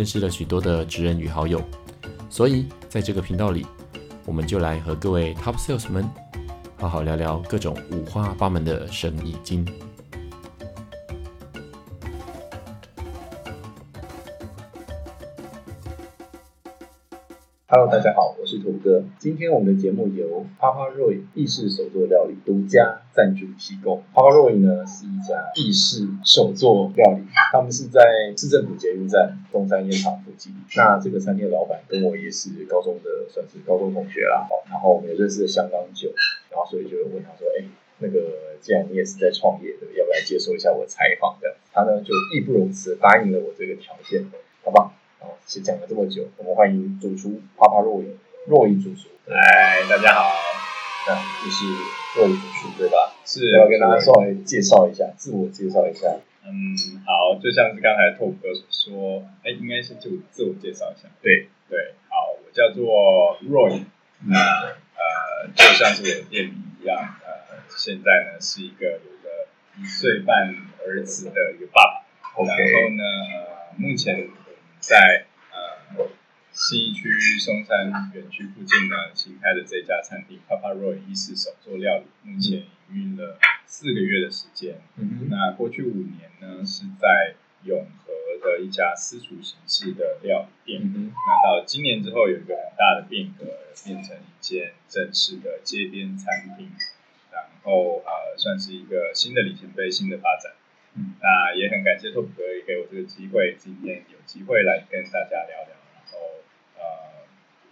认识了许多的职人与好友，所以在这个频道里，我们就来和各位 Top Sales 们好好聊聊各种五花八门的生意经。Hello，大家好，我是土哥。今天我们的节目由 Papa Roy 意式手作料理独家赞助提供。Papa Roy 呢是一家意式手作料理，他们是在市政府捷运站中山烟厂附近。那这个餐厅的老板跟我也是高中的，算是高中同学啦。然后我们也认识了相当久，然后所以就问他说：“哎，那个既然你也是在创业的，要不要接受一下我采访？”的他呢就义不容辞答应了我这个条件，好吧？哦，其实讲了这么久，我们欢迎主厨帕帕若伊，若伊主厨。嗨，大家好，那就是若伊主厨对吧？是，要跟大家稍微介绍一下，自我介绍一下。嗯，好，就像是刚才拓哥所说，哎，应该是就自我介绍一下。对对，好，我叫做 Roy，那呃，就像是我的店名一样，呃，现在呢是一个有个一岁半儿子的一个爸爸。OK，然后呢，呃，目前。在呃西区松山园区附近呢，新开的这家餐厅 Papa Roy 意式手作料理，目前营运了四个月的时间。嗯那过去五年呢，是在永和的一家私厨形式的料理店。嗯那到今年之后，有一个很大的变革，变成一间正式的街边餐厅。然后呃，算是一个新的里程碑，新的发展。嗯，那也很感谢拓普哥也给我这个机会，今天有机会来跟大家聊聊，然后呃，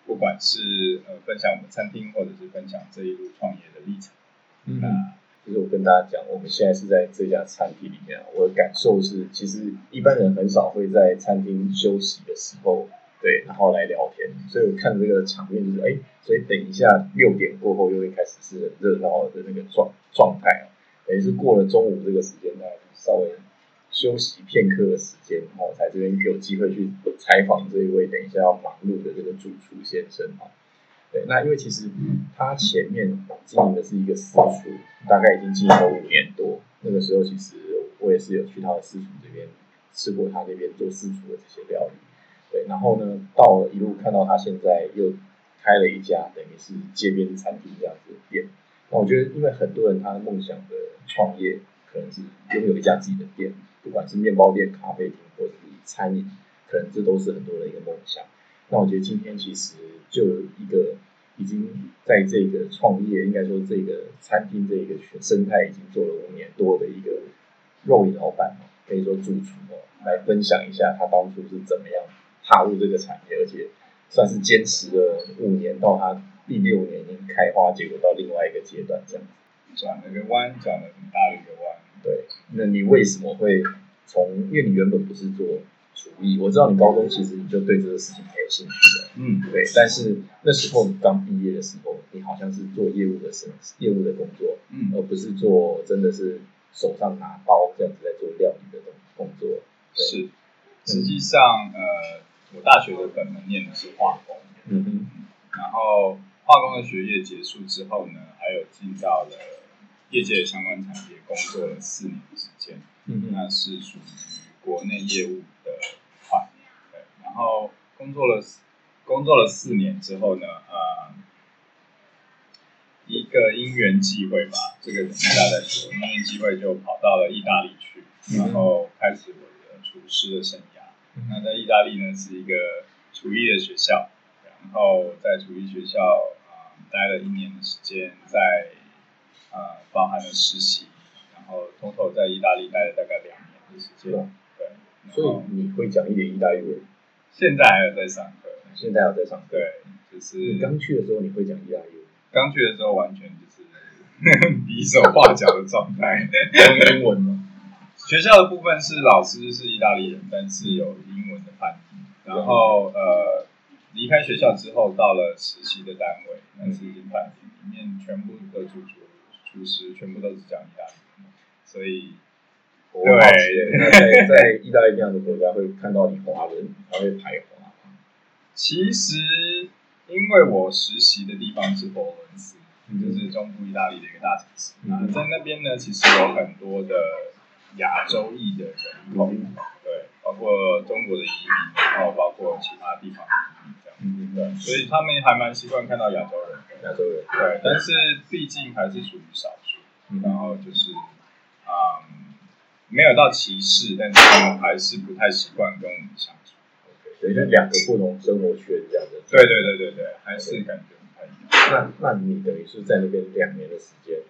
不管是呃分享我们餐厅，或者是分享这一路创业的历程。嗯，那就是我跟大家讲，我们现在是在这家餐厅里面，我的感受是，其实一般人很少会在餐厅休息的时候，对，然后来聊天，所以我看这个场面就是，哎，所以等一下六点过后又会开始是很热闹的那个状状态啊，等于是过了中午这个时间呢。稍微休息片刻的时间，然后才这边有机会去采访这一位等一下要忙碌的这个主厨先生啊。对，那因为其实他前面经营的是一个私厨，大概已经经营了五年多。那个时候其实我也是有去他的私厨这边吃过他那边做私厨的这些料理。对，然后呢，到了一路看到他现在又开了一家等于是街边餐厅这样子的店。那我觉得，因为很多人他的梦想的创业。可能是拥有一家自己的店，不管是面包店、咖啡厅或者是餐饮，可能这都是很多人一个梦想。那我觉得今天其实就一个已经在这个创业，应该说这个餐厅这一个生态已经做了五年多的一个肉饮老板，可以说主厨哦，来分享一下他当初是怎么样踏入这个产业，而且算是坚持了五年，到他第六年已经开花结果到另外一个阶段这样子。转了个弯，转了很大的一个弯。对，那你为什么会从？因为你原本不是做厨艺，我知道你高中其实你就对这个事情很有兴趣的。嗯，对。但是那时候你刚毕业的时候，你好像是做业务的生业务的工作，嗯，而不是做真的是手上拿刀这样子在做料理的工作。是，实际上，呃，我大学的本门念的是化工，嗯哼，然后化工的学业结束之后呢，还有进到了。业界相关产业工作了四年的时间，嗯那是属于国内业务的块，对，然后工作了工作了四年之后呢，呃，一个因缘际会吧，这个人家在说，因缘际会就跑到了意大利去，然后开始我的厨师的生涯。那在意大利呢是一个厨艺的学校，然后在厨艺学校啊待了一年的时间，在。呃，包含了实习，然后偷偷在意大利待了大概两年的时间。对，所以你会讲一点意大利文？现在还有在上课，现在还有在上课。对，就是你刚去的时候你会讲意大利文？刚去的时候完全就是 比手画脚的状态。用英文吗？学校的部分是老师是意大利人，但是有英文的翻译。然后呃，离开学校之后，到了实习的单位，那是一间饭店，里面全部的主厨、厨师全部都是讲意大利文，所以我好奇，那在在意大利这样的国家，会看到你华人，还会排华吗？其实因为我实习的地方是佛罗伦斯，嗯就是中部意大利的一个大城市。在那边呢，其实有很多的亚洲裔的人口，嗯对，包括中国的移民，然后包括其他地方。嗯，对，所以他们还蛮习惯看到亚洲人。亚洲人，对，但是毕竟还是属于少数，嗯然后就是，嗯，没有到歧视，但是他们还是不太习惯跟我们相处。等于是两个不同生活圈这样子。对对对对对，还是感觉不太一样。那那你等于是在那边两年的时间，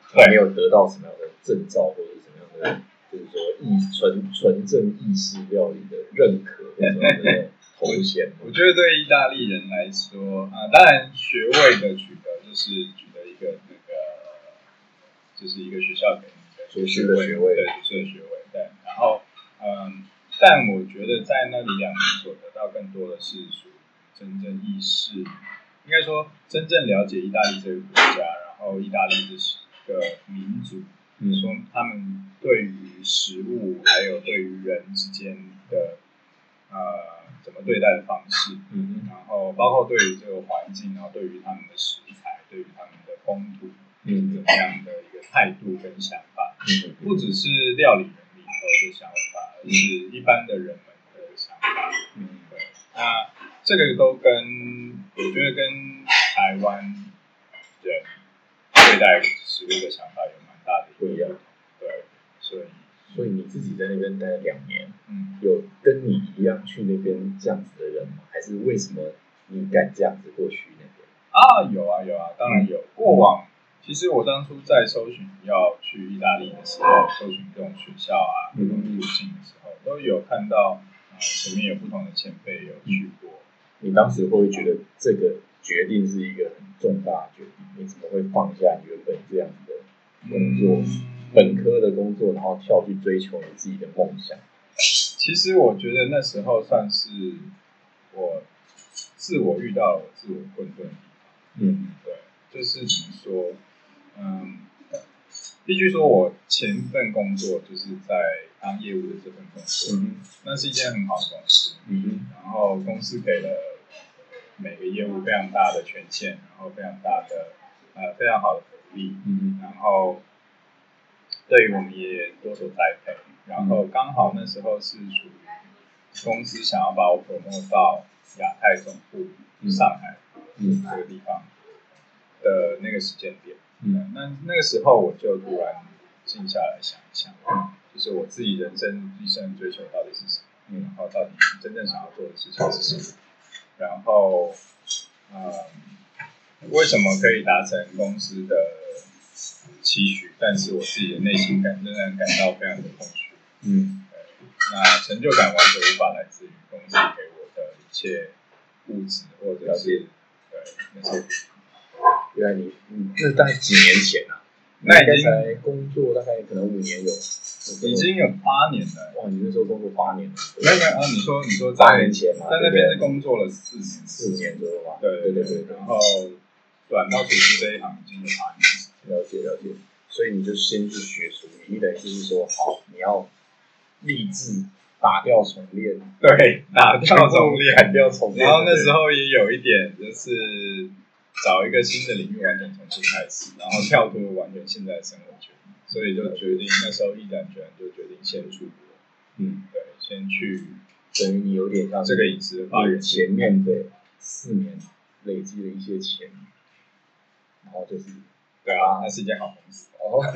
还没有得到什么样的证照或者什么样的，就是说意纯纯正意式料理的认可或者什么的头衔？我觉得对意大利人来说，啊、当然学位的取得就是取得一个那个，就是一个学校给你的学学位对，学士的学位，对。然后，嗯，但我觉得在那里两年所得到更多的是属于真正意识，应该说真正了解意大利这个国家，然后意大利这是一个民族，嗯说他们对于食物还有对于人之间的呃怎么对待的方式，嗯。然后包括对于这个环境，然后对于他们的食材，对于他们的风土，嗯。怎嗯么样的一个态度跟想法，嗯。不只是料理人里头的想法，而是一般的人们的想法。嗯。对，那这个都跟我觉得跟台湾人对待食物的想法有蛮大的不一样。对，所以所以你自己在那边待了两年，嗯，有跟你一样去那边这样子的人吗？还是为什么你敢这样子过去那边？啊，有啊有啊，当然有。过往其实我当初在搜寻要去意大利的时候，搜寻这种学校啊、嗯这种路径的时候，都有看到啊、呃前面有不同的前辈有去过。你当时会不会觉得这个决定是一个很重大的决定？你怎么会放下你原本这样子的工作，嗯本科的工作，然后跳去追求你自己的梦想？其实我觉得那时候算是我自我遇到了我自我困顿的地方。嗯对，就是怎么说，嗯，必须说我前份工作就是在当业务的这份工作，嗯那是一间很好的公司，嗯然后公司给了每个业务非常大的权限，然后非常大的呃非常好的福利，嗯然后对于我们也多所栽培，然后刚好那时候是属于公司想要把我 promote 到亚太总部上海嗯这个地方的那个时间点。嗯那那个时候我就突然静下来想一想，就是我自己人生一生追求到底是什么，嗯然后到底真正想要做的事情是什么，然后，嗯，为什么可以达成公司的期许，但是我自己的内心感仍然感到非常的空虚。嗯那成就感完全无法来自于公司给我的一切物质或者是对那些原来你嗯，那大概几年前啊？那已经工作大概可能五年有，已经有八年了。哇，你那时候工作八年了，没有没有啊，你说你说八在年前嘛，在那边是工作了四年，四年左右吧？对对对对对，然后转到厨师这一行已经有八年。了解了解。所以你就先去学厨艺，你等于就是说，好，你要立志打掉重练，对，打掉重练。砍掉重练。然后那时候也有一点就是找一个新的领域，完全重新开始，然后跳脱完全现在的生活圈，所以就决定那时候毅然决然就决定先出国，嗯，对，先去等于你有点像这个饮食的发把源。前面的四年累积了一些钱，然后就是对啊，那是一件好公司。哦，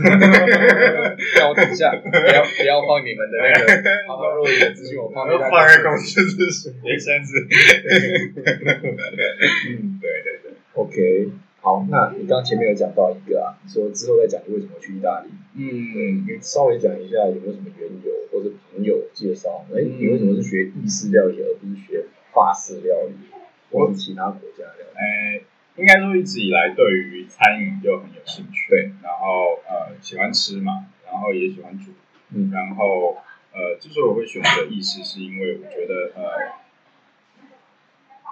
等一下，不要不要放你们的那个 好好若隐的资讯，我放在放在公司资讯，别先是。嗯，对对对，OK，好，那你刚刚前面有讲到一个啊，你说之后再讲你为什么去意大利，嗯，你稍微讲一下有没有什么缘由或者朋友介绍？哎、嗯你为什么是学意式料理而不是学法式料理，或者是其他国家的料理？呃，应该说一直以来对于餐饮就很有兴趣，对，然后呃喜欢吃嘛，然后也喜欢煮，嗯。然后呃之所以我会选择意式，是因为我觉得呃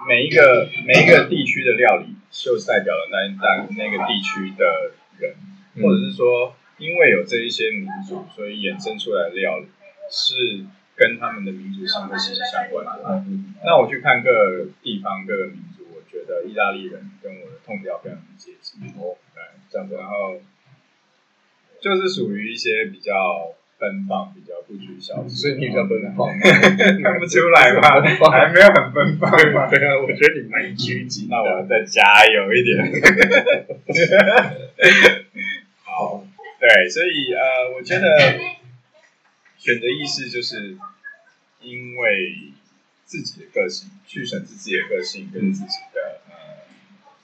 每一个每一个地区的料理，就是代表了那那那个地区的人，或者是说，因为有这一些民族，所以衍生出来的料理是跟他们的民族性会息息相关的。嗯。那我去看各个地方各个民族，我觉得意大利人跟我的痛调非常接近。哦，对，这样子，然后就是属于一些比较奔放、比较不拘小节，所以你比较奔放，看不出来吗？还没有很奔放嘛。对啊，我觉得你蛮拘谨。那我要再加油一点。好，对，所以呃，我觉得选择意识就是因为自己的个性去审视自己的个性跟自己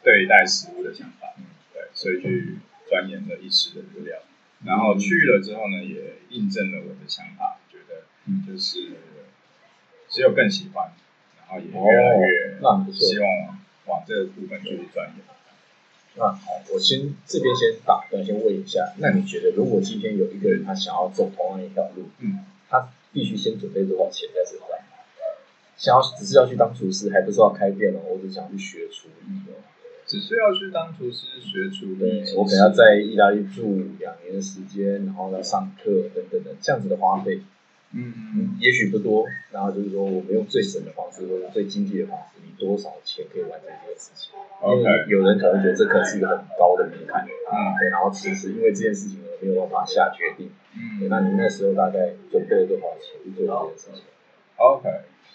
对待食物的想法，对，所以去钻研了一时的资料。然后去了之后呢，也印证了我的想法，觉得就是只有更喜欢，然后也越来越。希望往往这个部分去钻研。那好，我先这边先打断，先问一下，那你觉得如果今天有一个人他想要走同样一条路，嗯，他必须先准备多少钱在身上？想要只是要去当厨师，还不是要开店哦，我只想去学厨艺哦。只是要去当厨师学厨艺，我可能要在意大利住两年的时间，然后来上课等等的，这样子的花费，嗯嗯，也许不多。然后就是说，我们用最省的方式或者最经济的方式，你多少钱可以完成这件事情？OK，有人可能觉得这可能是一个很高的门槛，嗯对，然后其实因为这件事情而没有办法下决定。嗯那你那时候大概准备了多少钱去做这件事情？，OK。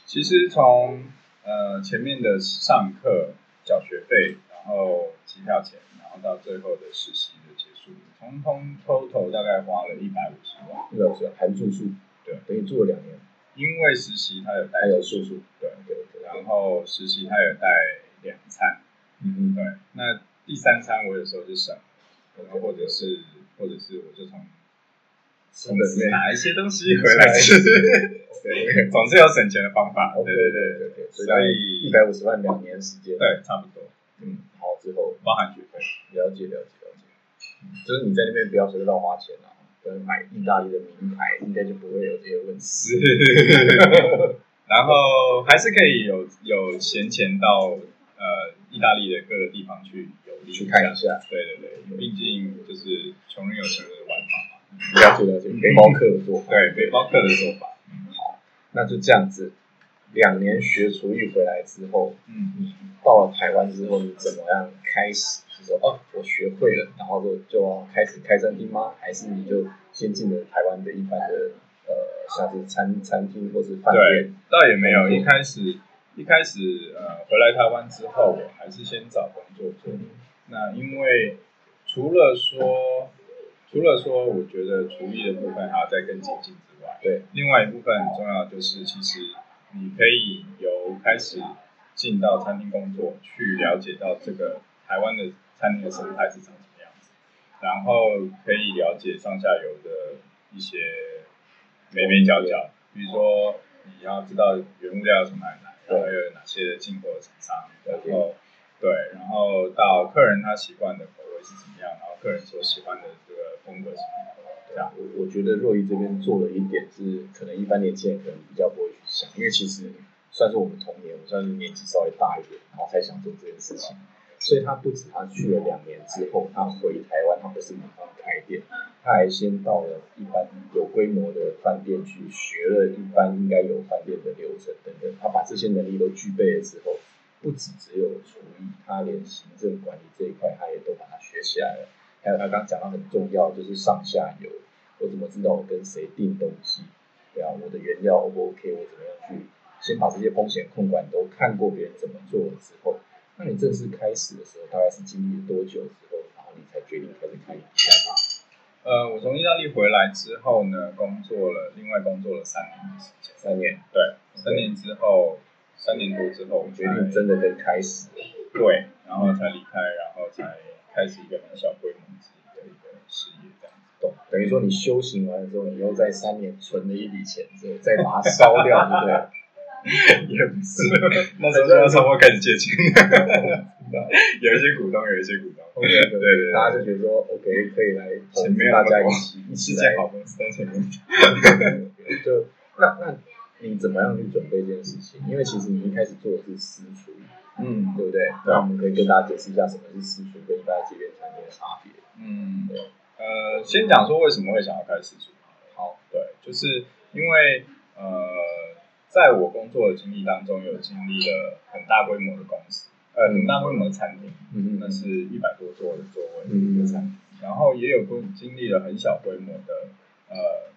其实从呃前面的上课缴学费，然后机票钱，然后到最后的实习的结束，通通 total 大概花了一百五十万。那个是含住宿，对，等于住了两年，因为实习他有带有住住宿，对，对对对，然后实习他有带两餐，嗯嗯对，那第三餐我有时候就省，嗯然后或者是或者是我就从是的，拿一些东西回来吃，对总是有省钱的方法。对对对对，对，所以一百五十万两年时间，，对，差不多，嗯，好之后包含学费。了解了解了解，嗯就是你在那边不要随便乱花钱啊，跟买意大利的名牌应该就不会有这些问题。是，然后还是可以有有闲钱到呃意大利的各个地方去游历去看一下，对对对，毕竟就是穷人有穷人的玩法嘛。了解了解，背包客的做法，对，背包客的做法。好那就这样子，两年学厨艺回来之后，嗯，你到了台湾之后，你怎么样开始？就说哦，我学会了，然后就就要开始开餐厅吗？还是你就先进了台湾的一般的呃，像是餐餐厅或是饭对店？，倒也没有。一开始一开始呃回来台湾之后，我还是先找工作做。那因为除了说除了说，我觉得厨艺的部分还要再更精进之外，对，另外一部分很重要就是，其实你可以由开始进到餐厅工作，去了解到这个台湾的餐厅的生态是长什么样子，然后可以了解上下游的一些眉眉角角，比如说你要知道原物料从哪里来，然后有哪些进口的厂商，然后对，然后到客人他习惯的口味是怎么样，然后客人所喜欢的这个风格是什么，这样。我我觉得若仪这边做了一点是，可能一般年轻人可能比较不会去想，因为其实算是我们同年，我算是年纪稍微大一点，然后才想做这件事情。所以他不止他去了两年之后，他回台湾，他不是马上开店，他还先到了一般有规模的饭店去学了一般应该有饭店的流程等等。他把这些能力都具备了之后，不止只有厨艺，他连行政管理这一块他也都把它学起来了。还有他刚刚讲到很重要，就是上下游，我怎么知道我跟谁订东西？对啊，我的原料 O 不 OK？我怎么样去先把这些风险控管都看过别人怎么做了之后，那你正式开始的时候，大概是经历了多久之后，然后你才决定开始开？呃，我从意大利回来之后呢，工作了，另外工作了三年的时间。三年，对，三年之后，三年多之后，我决定真的跟开始。对，然后才离开，然后才开始一个很小规模的等于说你修行完了之后，你又在三年存了一笔钱之后，再把它烧掉，对不对？也不是，那时候就要从我开始借钱，有一些股东，有一些股东对对对大家就觉得说 OK 可以来投资，钱没有大家一起一起来是件好公司，但是没就那那你怎么样去准备这件事情？因为其实你一开始做的是私厨，嗯，对不对？那我们可以跟大家解释一下什么是私厨跟一般的街边餐厅的差别。嗯，呃，先讲说为什么会想要开私厨。好，对，就是因为呃，在我工作的经历当中，有经历了很大规模的公司，呃，很大规模的餐厅，嗯那是一百多座的座位一个餐厅，然后也有过经历了很小规模的，呃，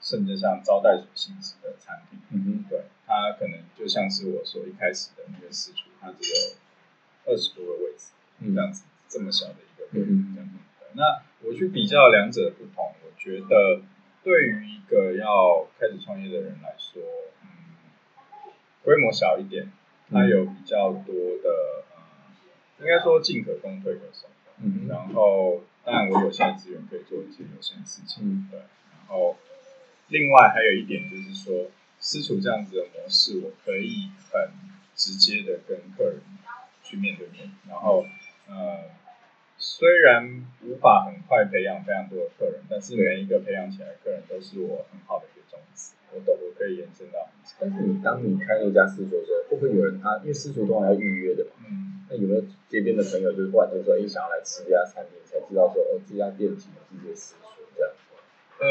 甚至像招待所性质的餐厅，嗯对，它可能就像是我说一开始的那个私厨，它只有二十多个位置，嗯。这样子这么小的一个规模嗯这样子。那我去比较两者的不同，我觉得对于一个要开始创业的人来说，嗯，规模小一点，它有比较多的，呃，应该说进可攻退可守。嗯然后，当然我有限的资源可以做一些有限的事情，嗯对。然后，另外还有一点就是说，私厨这样子的模式，我可以很直接的跟客人去面对面。然后，呃，虽然无法很快培养非常多的客人，但是每一个培养起来的客人都是我很好的一个种子，我懂，我可以延伸到。但是你当你开那家私厨的时候，会不会有人他因为私厨通常要预约的嘛？嗯。那有没有街边的朋友就是突然就说，哎，想要来吃这家餐厅，才知道说，哦，这家店其实是这个私厨这样？呃，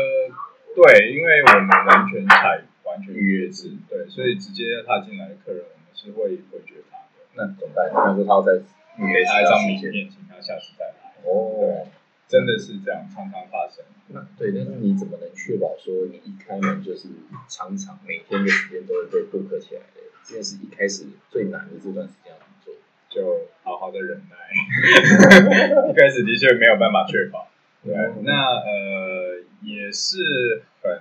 对，因为我们完全采完全预约制，对，所以直接踏进来的客人，我们是会回绝他的，那怎么办？他说他要在给他一张名片，请他下次再来。哦，真的是这样，常常发生。那对，但是你怎么能确保说你一开门就是常常每天的时间都会被 book 起来的？这件事一开始最难的这段时间要怎么做？就好好的忍耐，一开始的确没有办法确保。对，那呃也是很，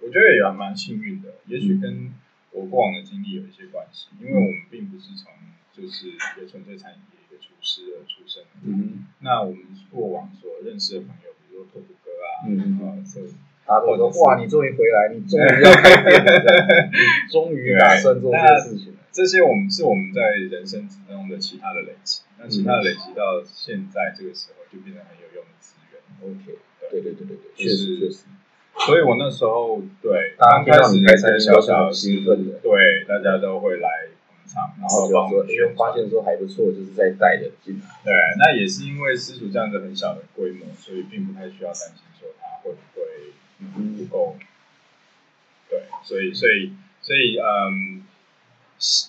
我觉得也蛮幸运的，也许跟我过往的经历有一些关系，因为我们并不是从就是一个纯粹餐饮业厨师的出身，嗯那我们过往所认识的朋友，比如说拓普哥啊，嗯呃，所以大家都说哇，你终于回来，你终于要开店了，终于打算做这件事情了。这些我们是我们在人生之中的其他的累积，那其他的累积到现在这个时候就变得很有用的资源。OK，对对对对对，确就是实确实，所以我那时候对刚开始到你开餐厅小小兴奋的对，大家都会来然后就说，哎呦，发现说还不错，就是在带人进来。对，那也是因为私厨这样子很小的规模，所以并不太需要担心说它会不会嗯不够。对，所以所以所以嗯，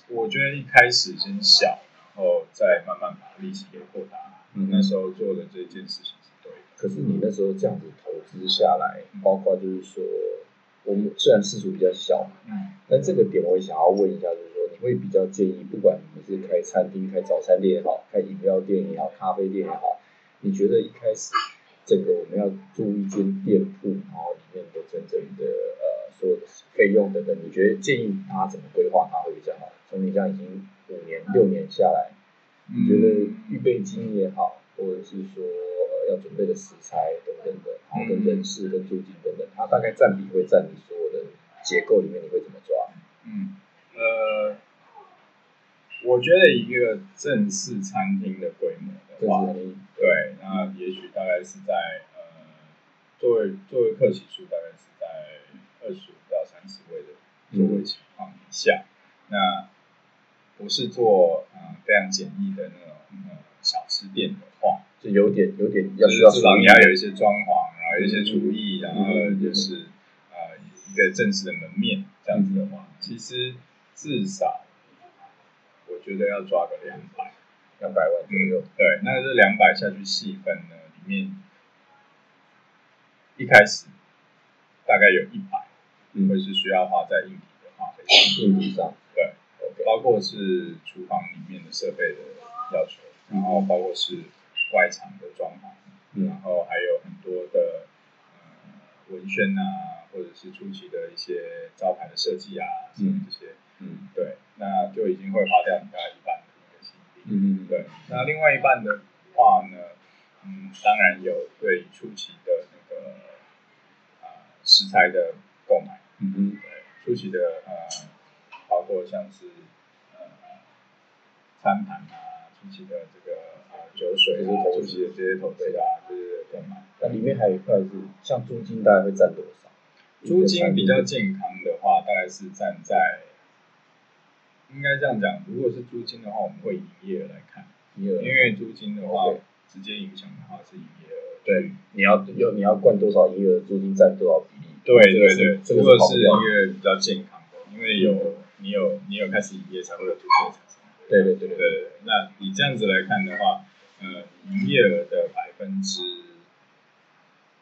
我觉得一开始先小，然后再慢慢把力气给扩大。嗯那时候做的这件事情是对的。可是你那时候这样子投资下来，包括就是说，我们虽然市场比较小嘛，嗯但这个点我也想要问一下，就是说，你会比较建议，不管你是开餐厅、开早餐店也好，开饮料店也好，咖啡店也好，你觉得一开始整个我们要租一间店铺，然后里面的真正的呃所有的费用等等，你觉得建议大家怎么规划它会比较好？从你这样已经五年、六年下来，你觉得预备金也好，或者是说呃要准备的食材等等的，然后跟人事、跟租金等等，它大概占比会占你所有的结构里面，你会怎么抓？嗯呃，我觉得一个正式餐厅的规模的话，对，那也许大概是在呃，作为作为客席数大概是在二十五到三十位的座位情况以下。那不是做呃非常简易的那种呃小吃店的话，就有点有点要就需要是至少你要有一些装潢，然后有一些厨艺，然后嗯就是呃一个正式的门面这样子的话，其实至少我觉得要抓个两百。两百万左右。对，那这两百下去细分呢，里面一开始大概有一百嗯。会是需要花在硬体的花费上，硬体上，对包括是厨房里面的设备的要求，然后包括是外场的装潢，嗯。然后还有很多的呃文宣啊，或者是初期的一些招牌的设计啊，什么这些，嗯对，那就已经会花掉你大概一半的那个心力。嗯嗯对，那另外一半的话呢，嗯，当然有对初期的那个呃食材的购买，嗯嗯对，初期的呃，包括像是呃餐盘啊，初期的这个呃酒水啊，初期的这些投资啊，这些购买。那里面还有一块是像租金大概会占多少？租金比较健康的话，大概是占在，应该这样讲，如果是租金的话，我们会以营业额来看，营业额因为租金的话直接影响的话是营业额。对，你要有你要灌多少营业额，租金占多少比例？对对对，这如果是营个是跑不掉。业额比较健康的，因为有你有你有开始营业，才会有租金的产生。对对对对对，那你这样子来看的话，呃，营业额的百分之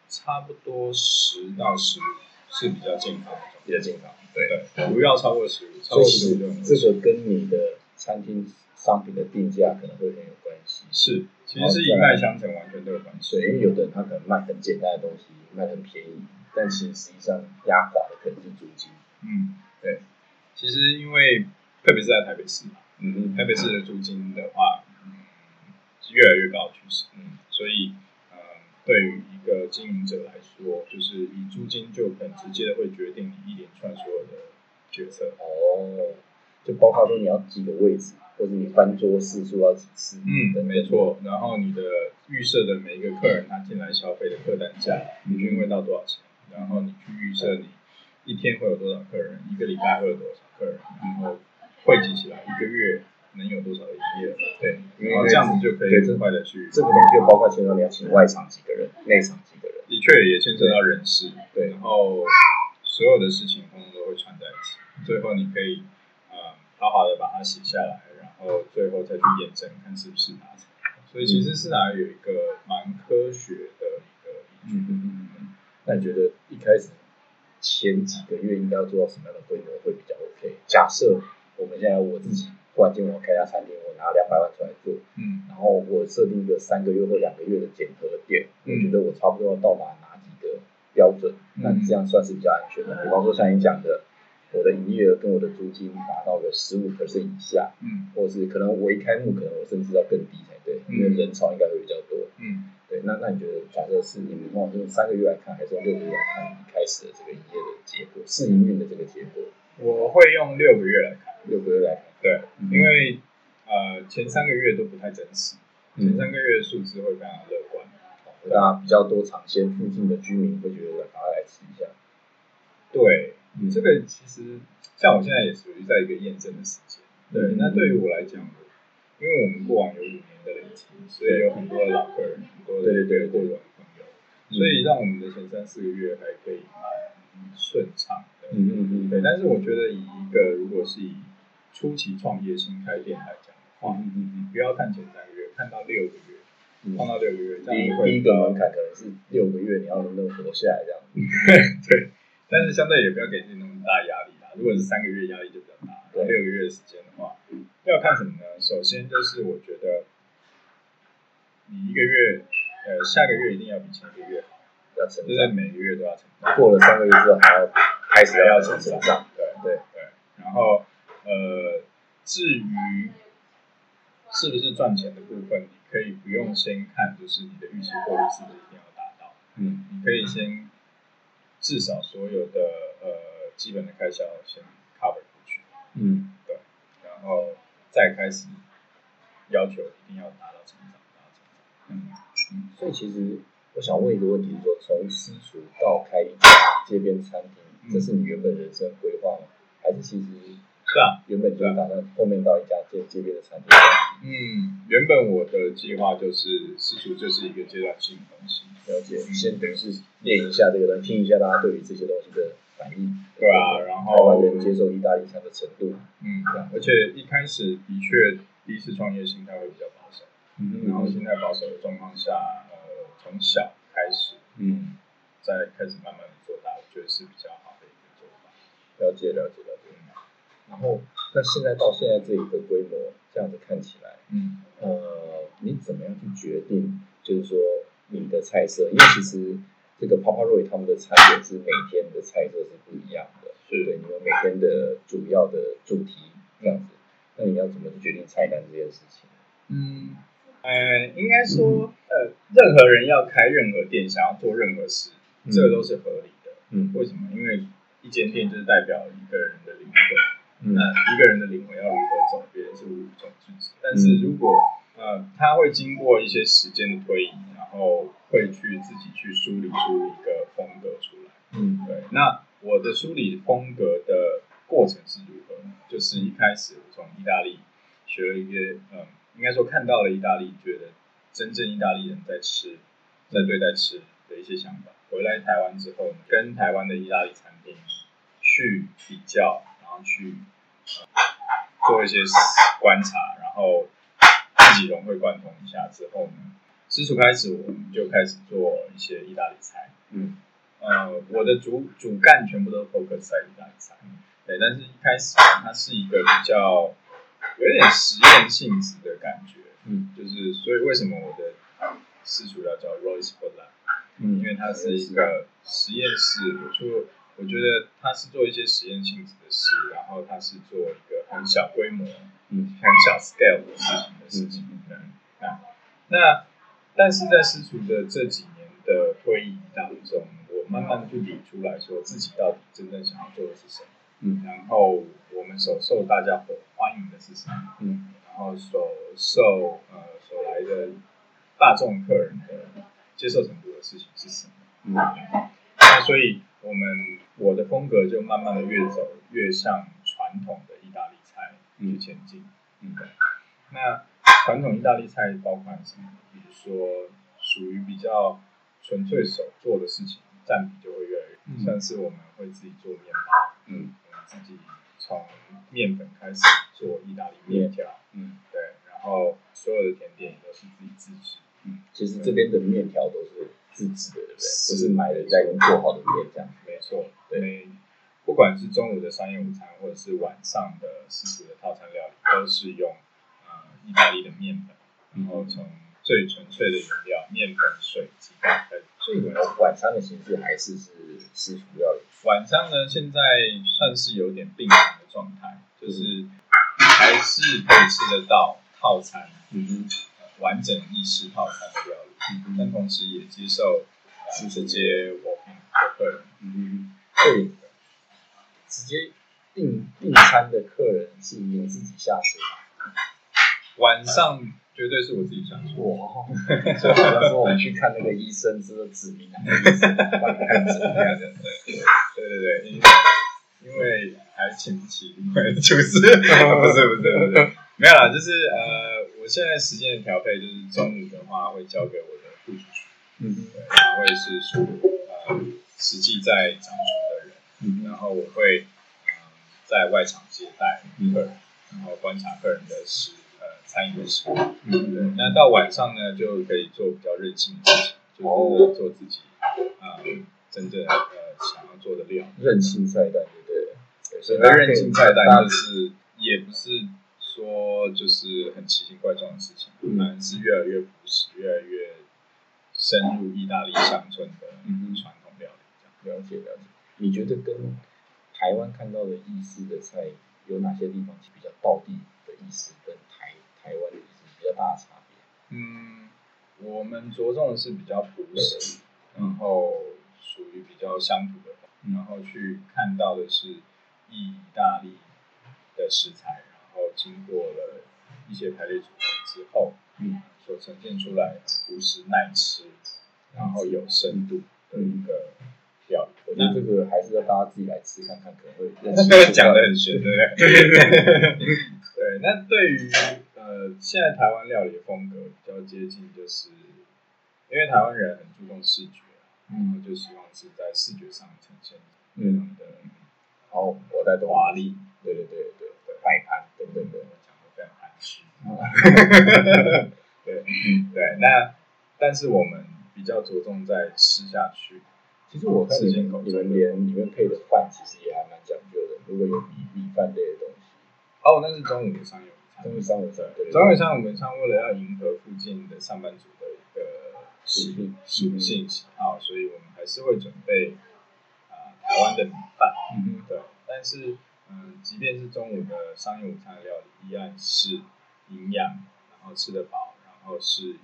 差不多十到十五是比较健康的，比较健康。对，不要超过十五，超过十五这个跟你的餐厅商品的定价可能会很有关系。是，其实是一脉相承，完全都有关系。对，因为有的人他可能卖很简单的东西，卖很便宜，但其实实际上压垮的可能是租金。嗯，对。其实因为特别是在台北市嘛，嗯台北市的租金的话，嗯，是越来越高的趋势。嗯，所以，呃，对于一个经营者来说，就是以租金就很直接的会决定你一连串所有的决策。哦，就包括说你要几个位置，或者你翻桌次数要几次。嗯，等等没。错。然后你的预设的每一个客人他进来消费的客单价平均会到多少钱？然后你去预设你一天会有多少客人，一个礼拜会有多少客人，然后汇集起来一个月能有多少的营业额？对，因然后这样子就可以对这很快的去，这个东西就包括牵涉你要请外场几个人，内场几个人。的确也牵涉到人事，对然后所有的事情通通都会串在一起，最后你可以呃好好的把它写下来，然后最后再去验证看是不是达成。所以其实是哪有一个蛮科学的一个依据。嗯嗯嗯嗯。那你觉得一开始前几个月应该要做到什么样的规模会比较 OK？假设我们现在我自己突然间我开一家餐厅，我拿两百万出来做，嗯。然后我设定一个三个月或两个月的检核点，我嗯觉得我差不多要到达哪几个标准，嗯。那这样算是比较安全的。比方说像你讲的，我的营业额跟我的租金达到个十五 percent 以下，嗯。或者是可能我一开幕可能我甚至要更低才对，因为嗯人潮应该会比较多。嗯，对，那那你觉得，假设是你们用三个月来看，还是用六个月来看你开始的这个营业的结果，试营运的这个结果？我会用六个月来看，六个月来看，对，嗯因为呃前三个月都不太真实，前三个月的数字会非常乐观。大家比较多尝鲜，附近的居民会觉得赶快来吃一下。对，嗯这个其实像我现在也属于在一个验证的时间。对，嗯那对于我来讲，因为我们过往有五年的累积，所以有很多的老客人，很多的对对对过往的朋友，所以让我们的前三四个月还可以蛮顺畅的。嗯嗯嗯，对，但是我觉得以一个如果是以初期创业新开店来讲的话，嗯嗯你不要看前三个月，看到六个月，嗯放到六个月，这第一样会第一个门槛可能是六个月，你要能不能活下来这样。对，但是相对也不要给自己那么大压力啦。如果是三个月，压力就比较大；对六个月的时间的话，要看什么呢？首先就是我觉得你一个月，呃，下个月一定要比前一个月好，要成就是，每个月都要成长，过了三个月之后还要开始要成成长。对对对。然后呃，至于是不是赚钱的部分，你可以不用先看，就是你的预期获利是不是一定要达到。嗯你可以先至少所有的呃基本的开销先 cover 过去，嗯对然后再开始要求一定要达到成长，达到成长。嗯所以其实我想问一个问题，是说从私厨到开一家街边餐厅，嗯这是你原本人生规划吗？还是其实是啊，原本就是打算后面到一家街街边的餐厅？嗯，原本我的计划就是私厨就是一个阶段性的东西，了解，先等于是练一下这个听一下大家对于这些东西的反应。对啊，然台湾后人接受意大利餐的程度。嗯，而且一开始的确第一次创业心态会比较保守，嗯然后心态保守的状况下，呃，从小开始嗯，再开始慢慢的做大，我觉得是比较好的一个做法。了解了解了解。然后，那现在到现在这一个规模，这样子看起来，嗯呃，你怎么样去决定？就是说你的菜色，因为其实这个 Papa Roy 他们的餐点是每天的菜色是不一样的，是对，你们每天的主要的主题这样子，那你要怎么去决定菜单这件事情？嗯，呃，应该说，呃，任何人要开任何店，想要做任何事，嗯这个都是合理的。嗯为什么？因为一间店就是代表一个人的灵魂，嗯那一个人的灵魂要如何走，别人是无从制止。但是如果呃，他会经过一些时间的推移，然后会去自己去梳理出一个风格出来。嗯对，那我的梳理风格的过程是如何呢？就是一开始我从意大利，学了一些，嗯，应该说看到了意大利，觉得真正意大利人在吃，在对待吃的一些想法。回来台湾之后，跟台湾的意大利餐厅去比较，然后去做一些观察，然后自己融会贯通一下之后呢，师厨开始我们就开始做一些意大利菜。嗯，呃，我的主主干全部都 focus 在意大利菜，对，但是一开始它是一个比较有点实验性质的感觉，嗯，就是所以为什么我的师厨要叫 Royce b o l a 嗯因为它是一个实验室，我就我觉得它是做一些实验性质然后他是做一个很小规模、嗯很小 scale 的事情的事情。嗯，啊，那但是在师厨的这几年的推移当中，我慢慢去理出来说自己到底真正想要做的是什么，嗯。然后我们所受大家所欢迎的是什么，嗯。然后所受呃所来的大众客人的接受程度的事情是什么。嗯。那所以我们我的风格就慢慢的越走越向传统的意大利菜去前进。嗯对。那传统意大利菜包括什么？比如说属于比较纯粹手做的事情，占比就会越来越嗯像是我们会自己做面包，嗯我们自己从面粉开始做意大利面条，嗯对，然后所有的甜点也都是自己自制。嗯，其实这边的面条都是自制的，对不对？是不是买了再用做好的面这样。没错，对对，不管是中午的商业午餐，或者是晚上的私厨的套餐料理，都是用呃意大利的面粉，然后从最纯粹的原料面粉、水、鸡蛋开始。所以你们晚餐的形式还是是师厨料理。晚上呢，现在算是有点并行的状态，就是还是可以吃得到套餐，嗯哼，呃完整意式套餐的料理，嗯但同时也接受呃直接我聘的客人。嗯哼，所以直接订订餐的客人是你自己下水吗？晚上绝对是我自己想做。哇，所以好像说我们去看那个医生，是不是指明哪个医生帮你看诊这样子？对对对，因为因为还请不起另外的厨师，不是不是不是，没有啦，就是呃，我现在时间的调配就是中午的话会交给我的副主厨，嗯。对，然后会是属呃实际在掌厨的人，嗯。然后我会嗯、在外场接待嗯。客人，然后观察客人的食呃餐饮的食物，嗯对，那到晚上呢就可以做比较任性的事情，就是做自己啊、呃真正呃想要做的料。任性菜单，对对？对所谓任性菜单就是也不是说就是很奇形怪状的事情，嗯。反而是越来越朴实，越来越深入意大利乡村的嗯传统料理。这样了解了解。你觉得跟台湾看到的意式的菜有哪些地方是比较道地的意思，跟台台湾的意式比较大的差别？嗯，我们着重的是比较朴实，然后属于比较乡土的，然后去看到的是意大利的食材，然后经过了一些排列组合之后，嗯，所呈现出来朴实耐吃，然后有深度的一个料理。我觉得这个还是要大家自己来吃看看，可能会认识 讲的很玄，对不对？对，那对于呃现在台湾料理的风格比较接近，就是因为台湾人很注重视觉，然后就希望是在视觉上呈现非常的好，我在懂华丽，对对对对对，摆盘等等的。讲的非常含蓄。嗯。对对，那但是我们比较着重在吃下去，其实我看你们你们连里面配的饭其实也还蛮讲究的，如果有米米饭类的东西，哦，那是中午的商业午餐。中午上午餐，对对中午上午餐为了要迎合附近的上班族的一个食性属性喜好，所以我们还是会准备啊、台湾的米饭，嗯对。但是嗯、即便是中午的商业午餐理，依然是营养，然后吃得饱，然后是以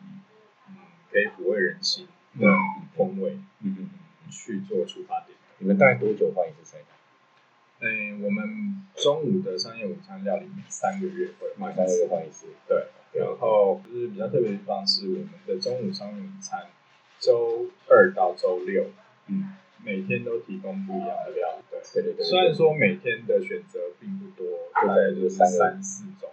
嗯可以抚慰人心的风味嗯嗯，去做出发点。你们大概多久换一次菜单？嗯，我们中午的商业午餐料理每三个月会换三个一次月换一次，对，然后就是比较特别的地方是，我们的中午商业午餐周二到周六，嗯，每天都提供不一样的料理。对对对对，虽然说每天的选择并不多，大概就是三四种，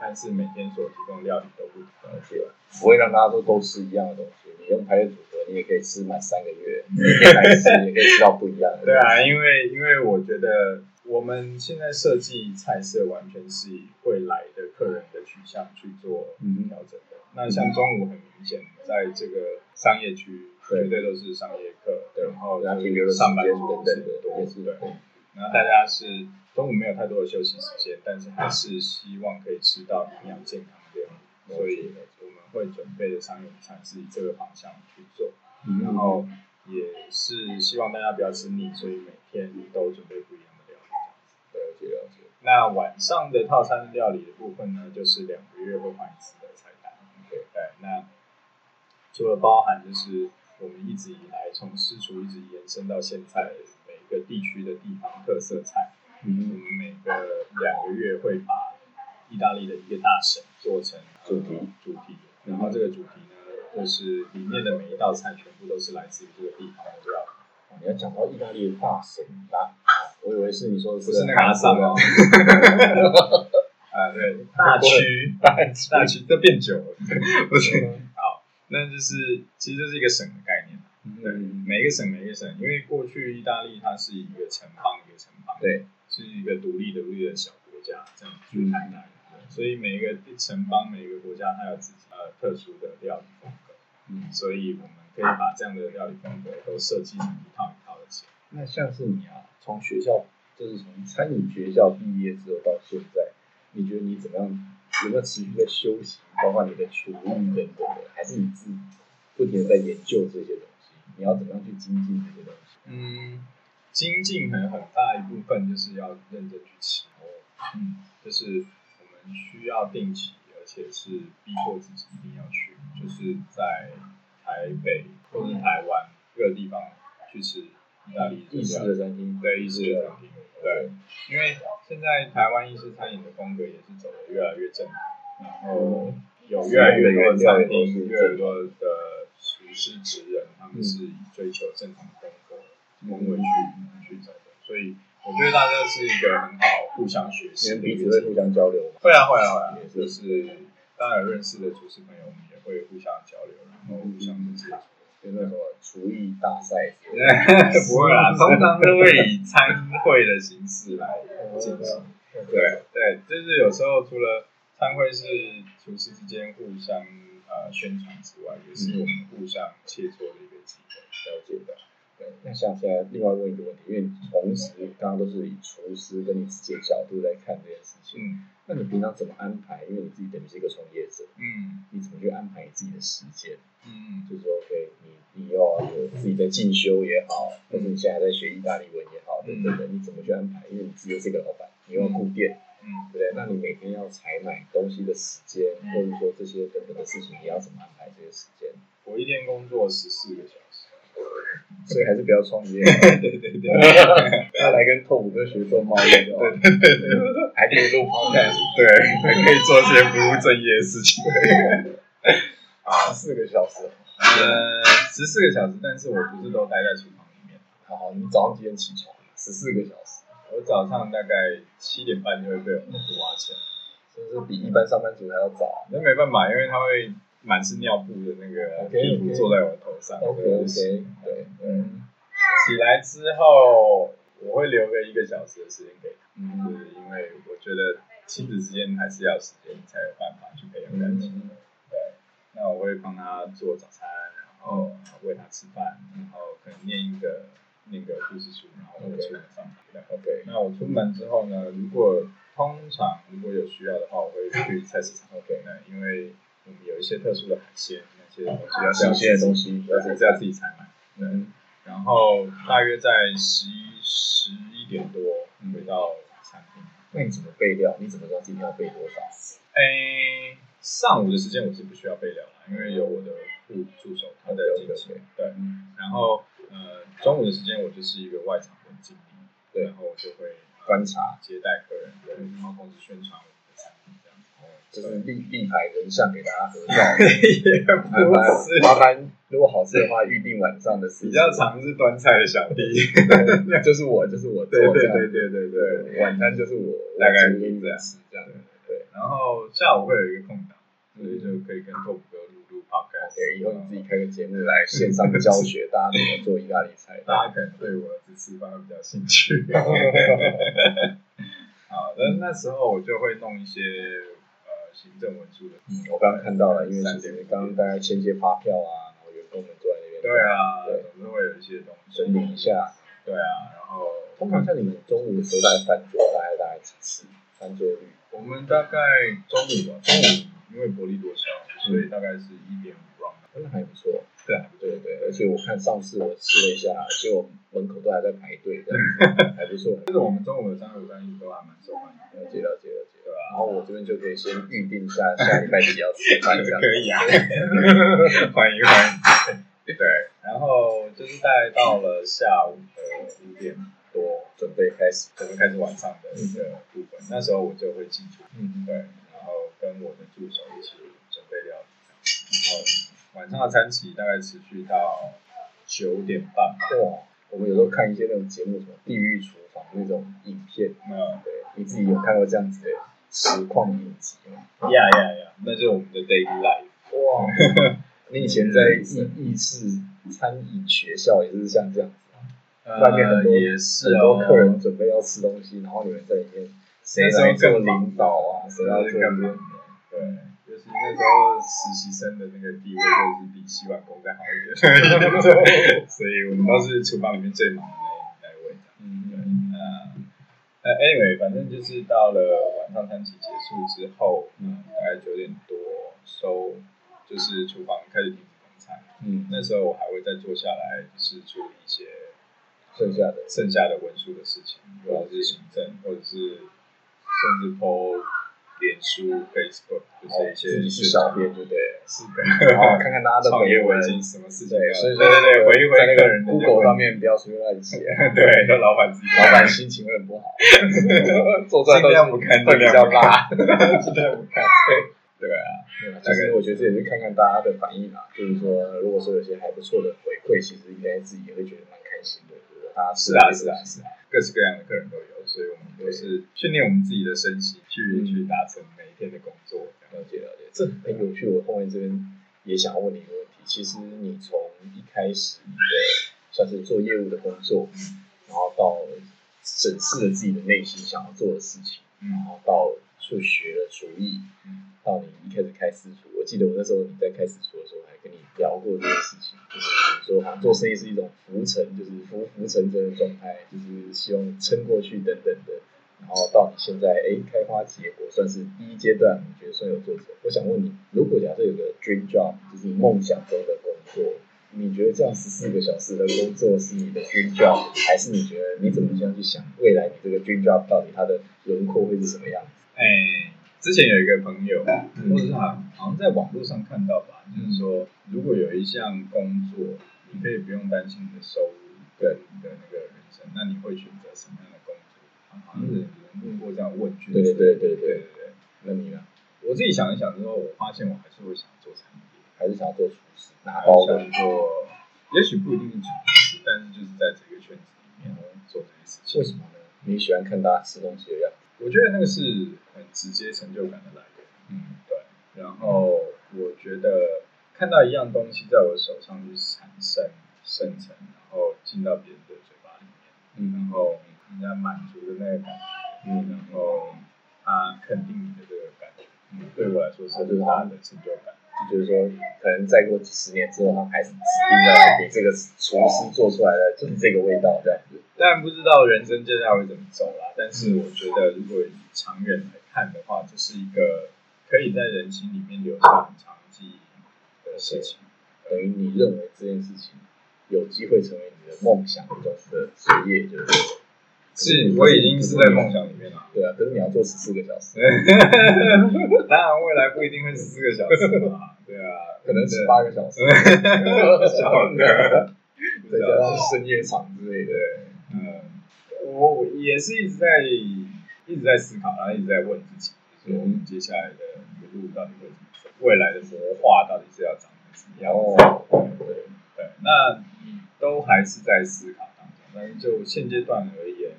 但是每天所提供的料理都不同。了解，不会让大家都都吃一样的东西。你用排列组合，你也可以吃满三个月，每天来吃也可以吃到不一样的。对啊，因为因为我觉得我们现在设计菜色完全是以会来的客人的取向去做嗯调整的。那像中午很明显，在这个商业区绝对都是商业客，对然后然后停留的时上班间族等等的对。然后大家是中午没有太多的休息时间，但是还是希望可以吃到营养健康的料理，所以我们会准备的商业午餐是以这个方向去做，嗯然后也是希望大家不要吃腻，所以每天都准备不一样的料理。了解了解。那晚上的套餐料理的部分呢，就是两个月会换一次的菜单。对对，那除了包含就是我们一直以来从私厨一直延伸到现在每个地区的地方特色菜，我嗯们每个两个月会把意大利的一个大省做成主题主题，然后这个主题呢，就是里面的每一道菜全部都是来自于这个地方的料理。哦你要讲到意大利的大神大，我以为是你说的不是那个阿萨哦，啊对，大区。大 大区这变久了，不是。嗯好，那就是其实这是一个省的概念，对，嗯，每一个省每一个省，因为过去意大利它是一个城邦一个城邦，对，是一个独立独立的小国家这样去看待，对所以每一个城邦每一个国家它有自己呃特殊的料理风格，嗯所以我们可以把这样的料理风格都设计成一套一套的起来。那像是你啊，从学校就是从餐饮学校毕业之后到现在，你觉得你怎么样？有没有持续在修行，包括你的厨艺等等的，还是你自己不停的在研究这些东西？你要怎么样去精进这些东西？嗯，精进可能很大一部分就是要认真去吃，嗯，就是我们需要定期，而且是逼迫自己一定要去，就是在台北或者台湾各个地方去吃意大利意式的餐厅，对意式的餐厅，对，因为现在台湾意式餐饮的风格也是走的越来越正，然后有越来越多的餐厅，越来越多的厨师职人，他们是以追求正统的风格风味去去走的，所以我觉得大家是一个很好互相学你习们彼此会互。相交流嘛？会啊会啊会啊也，就是当然认识的厨师朋友，我们也会互相交流，然后互相的接触。就那种厨艺大赛不会啦，通常都会以餐会的形式来进行。对对，就是有时候除了餐会是厨师之间互相呃宣传之外，也是我们互相切磋的一个机会。了解的。对，那像现在另外问一个问题，因为你同时刚刚都是以厨师跟你自己的角度在看这件事情，嗯那你平常怎么安排？因为你自己等于是一个从业者，嗯你怎么去安排你自己的时间？嗯就是说，OK，你你要有自己在进修也好，或者你现在在学意大利文也好，等等的，你怎么去安排？因为你自己又是一个老板，你又要顾店，嗯对不对？那你每天要采买东西的时间，或者说这些等等的事情，你要怎么安排这些时间？我一天工作十四个小时。所以还是不要创业，对对对，要来跟拓虎哥学做贸易就好，对对对，还可以录 podcast，对，还可以做些不务正业的事情。啊，四个小时，呃，十四个小时，但是我不是都待在厨房里面。好，你早上几点起床？十四个小时，我早上大概七点半就会被我们挖起来，就是比一般上班族还要早。那没办法，因为他会满是尿布的那个屁股坐在我头上。OK 对嗯。起来之后，我会留个一个小时的时间给他，嗯就是因为我觉得亲子之间还是要有时间才有办法去培养感情。嗯，对，那我会帮他做早餐，然后喂他吃饭，然后可能念一个那个故事书，然后我就出门上 OK 那我出门之后呢，如果通常如果有需要的话，我会去菜市场。OK 那因为我们有一些特殊的海鲜，那些东西比较新鲜的东西要自己要自己采买。嗯然后大约在十一十一点多回到餐厅。那你怎么备料？你怎么知道今天要备多少？诶，上午的时间我是不需要备料的，因为有我的副助手他在进行。对，嗯，然后呃，中午的时间我就是一个外场的经理，对然后我就会观察接待客人，对，然后同时宣传我。就是立立牌人像给大家合照。也麻烦不是，麻烦，如果好吃的话，预定晚上的事情。比较常是端菜的小弟。就是我，就是我做对对对对对对。晚餐就是我，大概是这样子这样。然后下午会有一个空档，所以就可以跟拓普哥录录 podcast。对，以后你自己开个节目来线上教学，大家怎么做意大利菜。大家可能对我儿子吃饭会比较兴趣。好，那那时候我就会弄一些呃行政文书的。嗯，我刚刚看到了，因为其实刚刚大家签些发票啊，然后员工们坐在那边，对啊，对总是会有一些东西整理一下。对啊，然后通常像你们中午的时候，大概饭桌大概大概几次？饭桌率？我们大概中午吧，中午因为薄利多销，所以大概是一点五 round。真的还不错。对啊，对对，而且我看上次我试了一下，结果门口都还在排队，这样 还不错。就是我们中午的三五三一都还蛮受欢迎的。了解了解了解。然后我这边就可以先预定下下礼拜几要吃饭 这样。可以啊，欢迎欢迎。对，然后就是大概到了下午的五点多，准备开始。准备开始晚上的一个部分。那时候我就会进去，嗯，对，然后跟我的助手一起准备料理，然后晚上的餐期大概持续到九点半。哇，我们有时候看一些那种节目，什么地狱厨房那种影片，嗯对你自己有看过这样子的实况影集吗？呀呀呀，那就是我们的 daily life。哇，你以前在意意式餐饮学校也是像这样子啊？外面很多呃也是很哦多客人准备要吃东西，然后你们在里面谁那时候来做领导啊？谁要做对，尤其那时候实习生的那个地位就是比洗碗工再好一点，所以我们都是厨房里面最忙呃，anyway，反正就是到了晚上餐期结束之后，嗯，大概九点多收，就是厨房开始停止供餐。嗯，那时候我还会再坐下来，就是处理一些剩下的剩下的文书的事情，不管是行政，或者是甚至 PO 脸书、Facebook，就是一些自己是小编就对，是的，然后看看大家的 创业文危机什么事情对，要，所以对对对，回一回在那个人 Google 上面不要随便乱写，对，都老板自己老板心情会很不好，做出来都尽量不看，会比较辣。尽量不看，对啊，其实我觉得这也是看看大家的反应啊，就是说，如果说有些还不错的回馈，其实应该自己也会觉得蛮开心的，对不对？大家是啊是啊是啊，各式各样的客人都有，所以我们都是训练我们自己的身心，去嗯去达成每一天的工作。了解了解，这很有趣。我后面这边也想要问你一个问题，其实你从一开始的算是做业务的工作，然后到审视了自己的内心想要做的事情，然嗯后到去学了厨艺，嗯到你一开始开私厨，我记得我那时候你在开私厨的时候，还跟你聊过这个事情，就是说好像做生意是一种浮沉，就是浮浮沉沉的状态，就是希望撑过去等等的。然后到你现在，哎，开花结果，算是第一阶段，你觉得算有做成。我想问你，如果假设有个 dream job，就是梦想中的工作，你觉得这样十四个小时的工作是你的 dream job，还是你觉得你怎么这样去想未来你这个 dream job 到底它的轮廓会是什么样子？哎，之前有一个朋友，或者是好像在网络上看到吧，就是说如果有一项工作，你可以不用担心你的收入跟你的那个人生，那你会选择什么样的工作？好像是有人问过这样问句。对对对对对对对。那你呢？我自己想一想之后，我发现我还是会想做餐饮，还是想要做厨师，拿包的。做，也许不一定是厨师，但是就是在这个圈子里面做这些事情。为什么呢？你喜欢看大家吃东西的样子。我觉得那个是很直接成就感的来源。嗯，对。然后我觉得看到一样东西在我手上去产生生成，然后进到别人的嘴巴里面，嗯然后人家满足的那个感觉，嗯然后他肯定你的这个感觉，嗯，对我来说是很大的成就感。就是说，可能再过几十年之后，他还是指定要来给这个厨师做出来的，就是这个味道这样子。当然不知道人生接下来会怎么走啦，但是我觉得如果以长远来看的话，这是一个可以在人心里面留下很长记忆的事情。等于你认为这件事情有机会成为你的梦想中的职业，就是是，我已经是在梦想里面了。对啊，可是你要做十四个小时，当然未来不一定会十四个小时嘛，对啊，可能十八个小时，小的，再加上深夜场之类的。对，嗯，我我也是一直在一直在思考，然后一直在问自己，就是说我们接下来的路到底会怎么走，未来的模化到底是要长成什么样子。哦，对，对，那都还是在思考当中，但是就现阶段而言，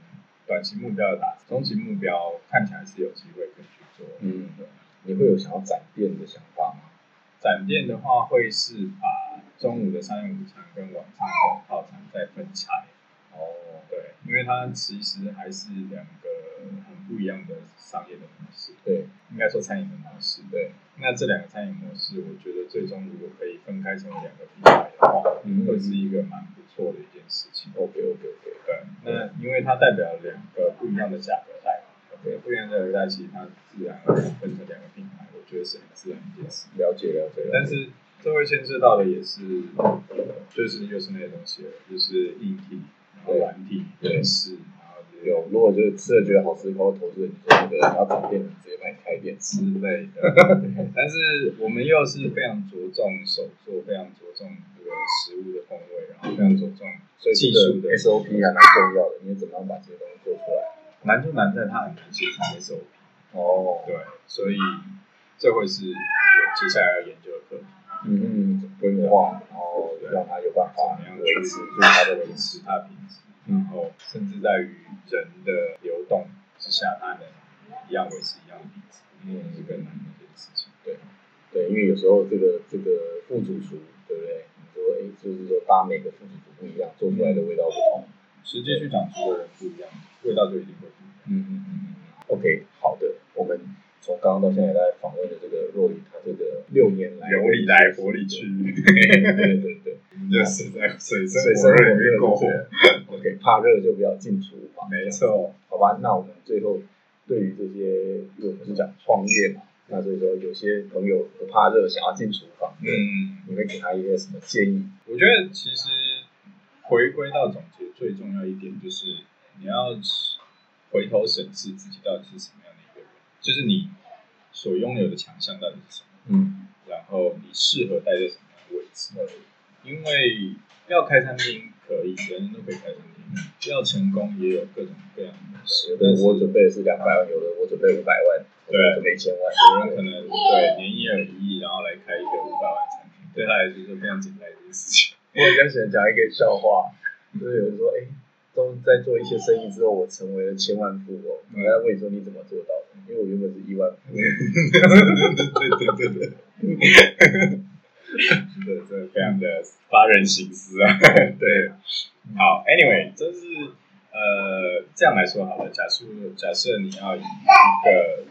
短期目标的达成，中期目标看起来是有机会可以去做。嗯，你会有想要展店的想法吗？展店的话，会是把中午的商业午餐跟晚上的套餐再分拆。哦，对，因为它其实还是两个很不一样的商业的模式，对，应该说餐饮的模式。对，那这两个餐饮模式，我觉得最终如果可以分开成为两个品牌的话，嗯会是一个蛮不错的一件事情。OK OK OK，对，那因为它代表两个不一样的价格带，对，不一样的价格带，其实它自然而然分成两个品牌，我觉得是很自然一件事。了解了解。但是这会牵涉到的也是，就是又是那些东西了，就是硬体，然后软体、人事，有，如果就是吃了觉得好吃，包括投资人就说那个你要找店，你直接帮你开店。之类的。但是我们又是非常着重手做，非常着重这个食物的风味，然后非常着重所以技术的 SOP 还蛮重要的，你怎么样把这些东西做出来？难就难在它很难写成 SOP。哦，对，所以这会是我接下来要研究的课题。嗯嗯，规模化，然后让它有办法怎么样维持住它的维维持。持它的品质，然后甚至在于人的流动之下，它能一样维持一样的品质，嗯是更难的一件事情。对，对因为有时候这个这个副主厨，对不对？你说，哎，就是说搭每个副主厨不一样，做出来的味道不同。实际去讲出的人不一样，味道就一定会不一样。嗯嗯嗯嗯。OK，好的，我们从刚刚到现在在访问的这个若雨，他这个六年来由里来活里去，对对对对，就是在水深水深火火热里面过活。OK，怕热就不要进厨房。没错，好吧，那我们最后对于这些，因为我们是讲创业嘛，那所以说有些朋友不怕热，想要进厨房，嗯，你会给他一些什么建议？我觉得其实回归到总结，最重要一点就是你要回头审视自己到底是什么样的一个人，就是你所拥有的强项到底是什么，嗯，然后你适合待在什么样的位置。因为要开餐厅可以，人人都可以开餐厅，要成功也有各种各样的模式有。的但是我准备的是两百万，有的我准备五百万，对我准备一千万，有人可能对年一二一亿，然后来开一个五百万餐厅，对他来说是非常简单的一件事情。我比较喜欢讲一个笑话，就是有人说，哎、都在做一些生意之后，我成为了千万富翁。我在问你说你怎么做到的？因为我原本是亿万富翁。对对对对对，对，这非常的发人深思啊。对，好，Anyway，就是呃这样来说好了，假设假设你要以一个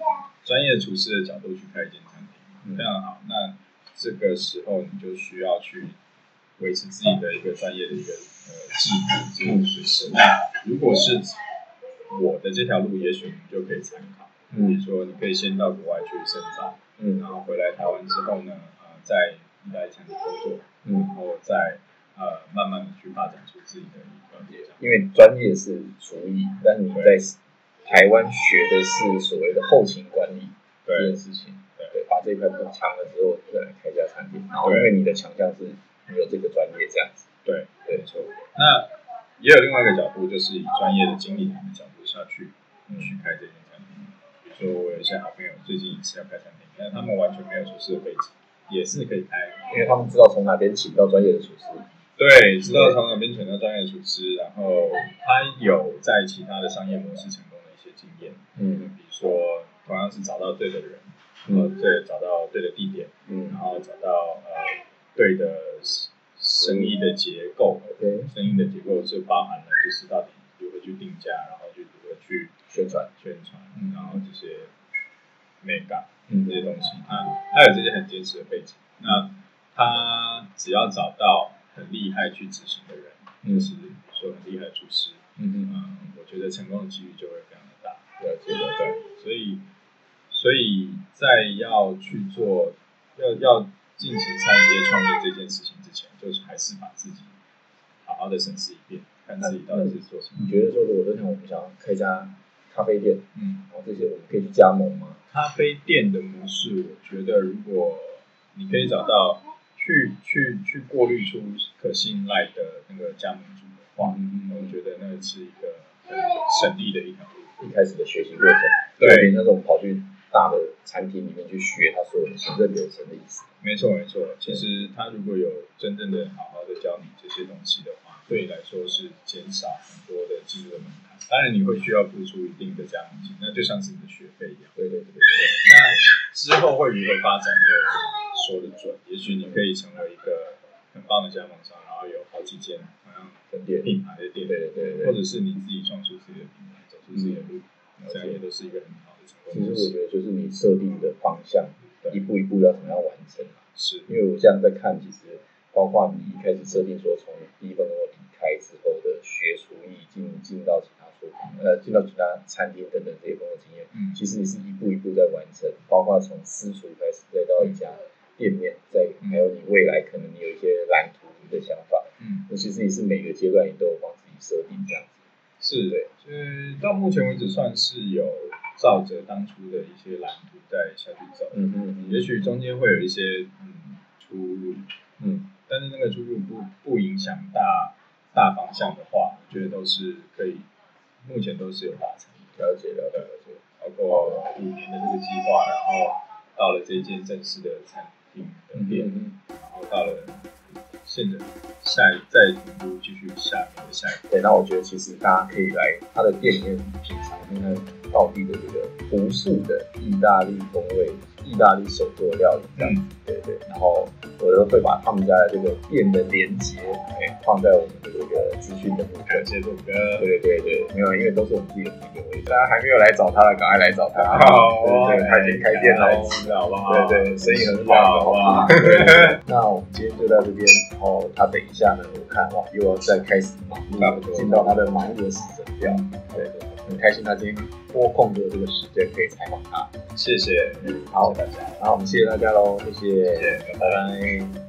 专业厨师的角度去开一间餐厅，嗯非常好。那这个时候你就需要去维持自己的一个专业的一个呃技能、技能水平。那如果是我的这条路，也许你就可以参考。比如嗯说，你可以先到国外去深造，嗯然后回来台湾之后呢，呃，在意大利餐厅工作，嗯然嗯，后再呃慢慢的去发展出自己的一个这样。因为专业是厨艺，但你在台湾学的是所谓的后勤管理这件事情。对对，把这一块补强了之后，再来开一家餐厅。然后因为你的强项是你有这个专业这样子。对，对没错。那也有另外一个角度，就是以专业的经理人的角度下去嗯去开这间餐厅。比如说，我有一些好朋友最近也是要开餐厅，但他们完全没有厨师的背景，也是可以开。因为他们知道从哪边请到专业的厨师。对，知道从哪边选到专业厨师，然后他有在其他的商业模式成功的一些经验。嗯比如说，同样是找到对的人，呃，嗯对，找到对的地点，嗯然后找到呃对的生意的结构。，OK，生意的结构是包含了就是到底如何去定价，然后就如何去宣传。宣传，然后这些美感嗯这些东西，他他有这些很坚实的背景。那他只要找到很厉害去执行的人，嗯就是说很厉害的厨师，嗯嗯嗯，我觉得成功的几率就会非常的大。了解了对，所以所以在要去做要要进行餐饮业创业这件事情之前，就是还是把自己好好的审视一遍，看自己到底是做什么。你觉得说，如果说像我们想要开一家咖啡店，嗯，然后这些我们可以去加盟吗？咖啡店的模式，我觉得如果你可以找到去去去过滤出可信赖的那个加盟主的话，嗯我觉得那是一个很省力的一条路。一开始的学习过程，对有点像是我们跑去大的餐厅里面去学他所有的行政流程的意思。没错没错，其实他如果有真正的好好的教你这些东西的话，对你来说是减少很多的技术的门槛。当然你会需要付出一定的加盟金，那就像是你的学费一样。对对对对那之后会如何发展，没有说得准。也许你可以成为一个很棒的加盟商，然后有好几间好像分店品牌的店，对对对对或者是你自己创出自己的品牌，走出自己的路，这样也都是一个很好的成功其实我。觉得就是你设定的方向，一步一步要怎么样完成。是，因为我这样在看，其实包括你一开始设定说从第一份工作离开之后的学厨艺，呃，进到其他餐厅等等这些工作经验，嗯，其实你是一步一步在完成，包括从私厨开始，再到一家店面，再还有你未来可能你有一些蓝图你的想法，嗯，那其实你是每个阶段你都有帮自己设定这样子。是的，就是到目前为止算是有照着当初的一些蓝图在下去走，嗯嗯也许中间会有一些嗯出入，嗯。但是那个出入不不影响大大方向的话，我觉得都是可以，目前都是有达成。了解了解了解。包括五年的这个计划，然后到了这间正式的餐厅的店，嗯然后到了现在下一再继续下面的下一步。对，那我觉得其实大家可以来他的店里面品尝看看道地的这个朴素的意大利风味、意大利手做料理这样子。对对，然后我都会把他们家的这个店的连接，哎，放在我们的这个资讯的部分。感谢杜哥，对对对，没有，因为都是我们自己的朋友，大家还没有来找他的，赶快来找他。好对对，他已经开店来了。吃好不好？对对，生意很好，好，不好？那我们今天就到这边，然后他等一下呢，我看哇，又要再开始忙碌，进到他的忙碌的时程表。对对，很开心他今天拨空的这个时间可以采访他。谢谢，好谢谢大家，然后我们谢谢大家喽，谢谢。拜拜